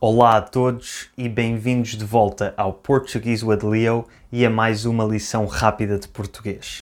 Olá a todos e bem-vindos de volta ao Português with Leo e a mais uma lição rápida de português.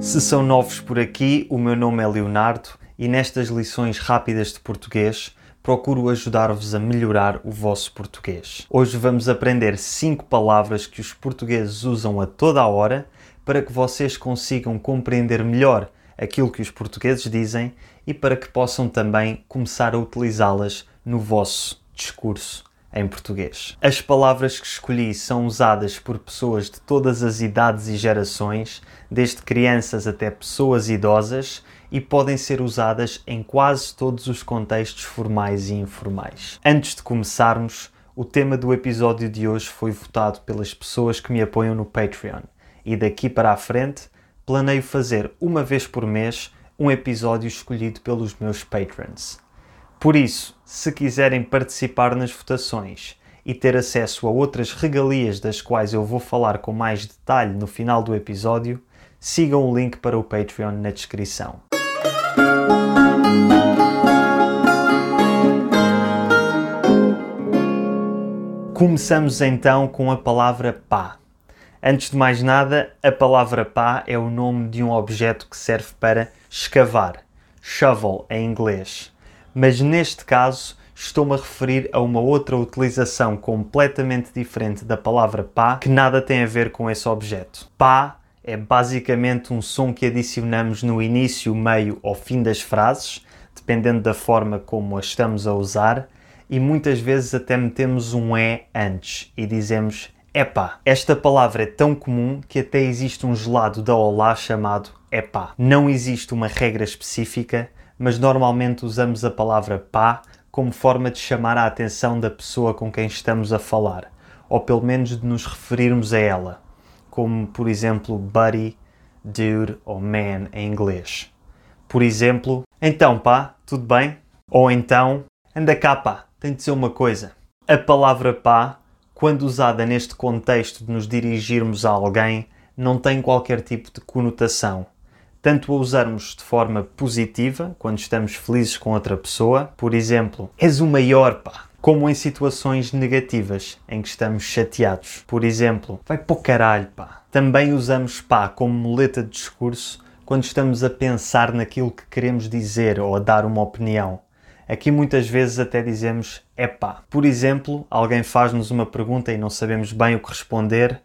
Se são novos por aqui, o meu nome é Leonardo e nestas lições rápidas de português procuro ajudar-vos a melhorar o vosso português. Hoje vamos aprender 5 palavras que os portugueses usam a toda a hora para que vocês consigam compreender melhor aquilo que os portugueses dizem e para que possam também começar a utilizá-las no vosso discurso em português. As palavras que escolhi são usadas por pessoas de todas as idades e gerações, desde crianças até pessoas idosas, e podem ser usadas em quase todos os contextos formais e informais. Antes de começarmos, o tema do episódio de hoje foi votado pelas pessoas que me apoiam no Patreon e daqui para a frente planeio fazer uma vez por mês um episódio escolhido pelos meus patrons. Por isso, se quiserem participar nas votações e ter acesso a outras regalias das quais eu vou falar com mais detalhe no final do episódio, sigam o link para o Patreon na descrição. Começamos então com a palavra pá. Antes de mais nada, a palavra pá é o nome de um objeto que serve para escavar, shovel em inglês. Mas neste caso, estou-me a referir a uma outra utilização completamente diferente da palavra pá, que nada tem a ver com esse objeto. Pá é basicamente um som que adicionamos no início, meio ou fim das frases, dependendo da forma como a estamos a usar, e muitas vezes até metemos um é antes e dizemos Epá, esta palavra é tão comum que até existe um gelado da Olá chamado epá. Não existe uma regra específica, mas normalmente usamos a palavra pá como forma de chamar a atenção da pessoa com quem estamos a falar, ou pelo menos de nos referirmos a ela, como por exemplo buddy, dude ou man em inglês. Por exemplo, então pá, tudo bem? Ou então, anda cá pá, tenho de dizer uma coisa. A palavra pá quando usada neste contexto de nos dirigirmos a alguém, não tem qualquer tipo de conotação. Tanto a usarmos de forma positiva, quando estamos felizes com outra pessoa, por exemplo, és o maior, pá, como em situações negativas, em que estamos chateados. Por exemplo, vai para o caralho, pá. Também usamos pá como muleta de discurso quando estamos a pensar naquilo que queremos dizer ou a dar uma opinião. Aqui muitas vezes até dizemos epá. Por exemplo, alguém faz-nos uma pergunta e não sabemos bem o que responder,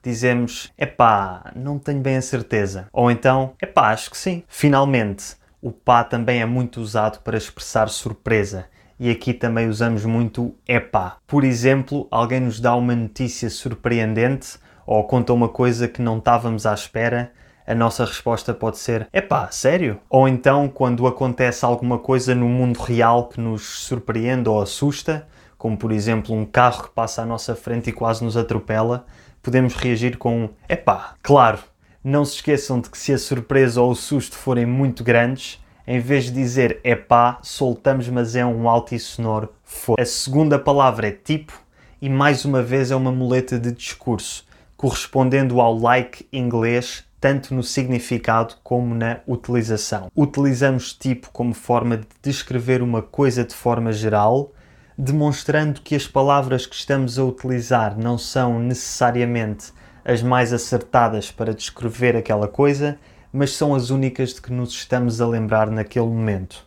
dizemos epá, não tenho bem a certeza. Ou então, epá, acho que sim. Finalmente, o pá também é muito usado para expressar surpresa. E aqui também usamos muito epá. Por exemplo, alguém nos dá uma notícia surpreendente ou conta uma coisa que não estávamos à espera a nossa resposta pode ser: epá, sério? Ou então, quando acontece alguma coisa no mundo real que nos surpreende ou assusta, como por exemplo um carro que passa à nossa frente e quase nos atropela, podemos reagir com: epá, claro. Não se esqueçam de que se a surpresa ou o susto forem muito grandes, em vez de dizer epá, soltamos, mas é um alto e sonoro for. A segunda palavra é tipo e mais uma vez é uma muleta de discurso, correspondendo ao like inglês tanto no significado como na utilização. Utilizamos tipo como forma de descrever uma coisa de forma geral, demonstrando que as palavras que estamos a utilizar não são necessariamente as mais acertadas para descrever aquela coisa, mas são as únicas de que nos estamos a lembrar naquele momento.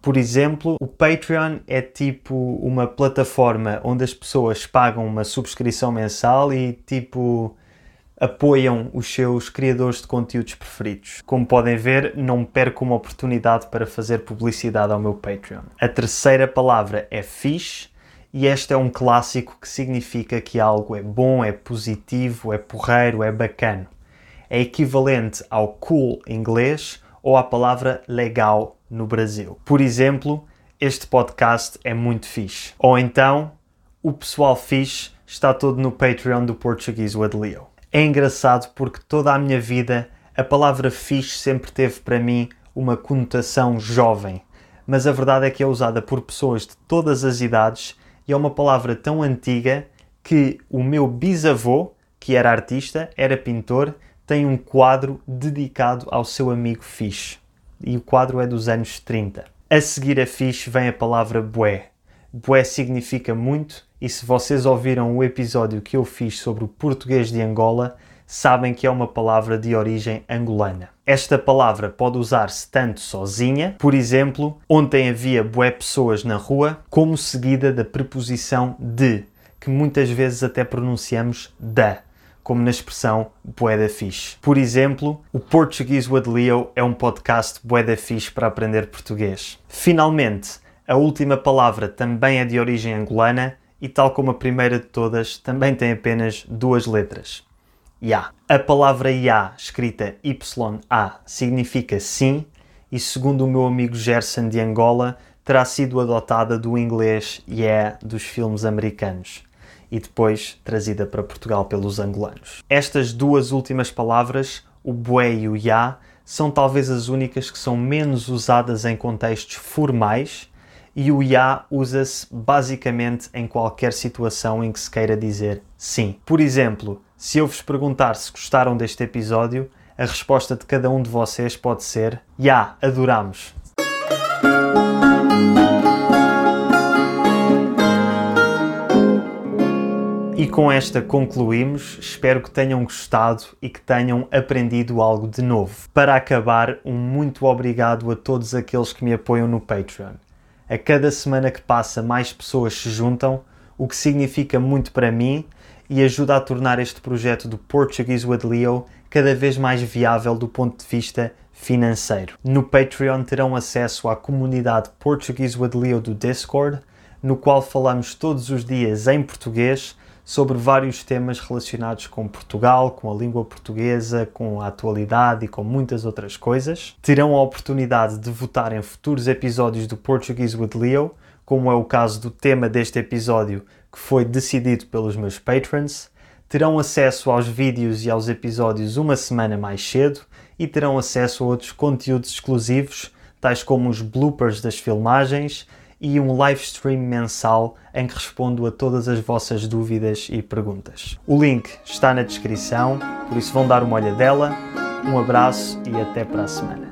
Por exemplo, o Patreon é tipo uma plataforma onde as pessoas pagam uma subscrição mensal e tipo apoiam os seus criadores de conteúdos preferidos. Como podem ver, não perco uma oportunidade para fazer publicidade ao meu Patreon. A terceira palavra é fixe e este é um clássico que significa que algo é bom, é positivo, é porreiro, é bacana. É equivalente ao cool em inglês ou à palavra legal no Brasil. Por exemplo, este podcast é muito fixe. Ou então, o pessoal fixe está todo no Patreon do Português with Leo. É engraçado porque toda a minha vida a palavra fixe sempre teve para mim uma conotação jovem, mas a verdade é que é usada por pessoas de todas as idades e é uma palavra tão antiga que o meu bisavô, que era artista, era pintor, tem um quadro dedicado ao seu amigo Fish. E o quadro é dos anos 30. A seguir a Fish vem a palavra bué. Bué significa muito e se vocês ouviram o episódio que eu fiz sobre o português de Angola, sabem que é uma palavra de origem angolana. Esta palavra pode usar-se tanto sozinha, por exemplo, ontem havia bué pessoas na rua, como seguida da preposição de, que muitas vezes até pronunciamos da, como na expressão bué da fixe. Por exemplo, o Portuguese with Leo é um podcast bué da fixe para aprender português. Finalmente, a última palavra também é de origem angolana e, tal como a primeira de todas, também tem apenas duas letras. Ya. A palavra ya, escrita YA, significa sim e, segundo o meu amigo Gerson de Angola, terá sido adotada do inglês yeah dos filmes americanos e depois trazida para Portugal pelos angolanos. Estas duas últimas palavras, o bué e o ya, são talvez as únicas que são menos usadas em contextos formais e o ya usa-se basicamente em qualquer situação em que se queira dizer sim. Por exemplo, se eu vos perguntar se gostaram deste episódio, a resposta de cada um de vocês pode ser: Ya, adoramos. E com esta concluímos. Espero que tenham gostado e que tenham aprendido algo de novo. Para acabar, um muito obrigado a todos aqueles que me apoiam no Patreon. A cada semana que passa, mais pessoas se juntam, o que significa muito para mim e ajuda a tornar este projeto do Portuguese with Leo cada vez mais viável do ponto de vista financeiro. No Patreon terão acesso à comunidade Portuguese with Leo do Discord, no qual falamos todos os dias em português sobre vários temas relacionados com Portugal, com a língua portuguesa, com a atualidade e com muitas outras coisas. Terão a oportunidade de votar em futuros episódios do Portuguese with Leo, como é o caso do tema deste episódio que foi decidido pelos meus patrons. Terão acesso aos vídeos e aos episódios uma semana mais cedo e terão acesso a outros conteúdos exclusivos, tais como os bloopers das filmagens e um live stream mensal em que respondo a todas as vossas dúvidas e perguntas. O link está na descrição, por isso vão dar uma olhadela. Um abraço e até para a semana.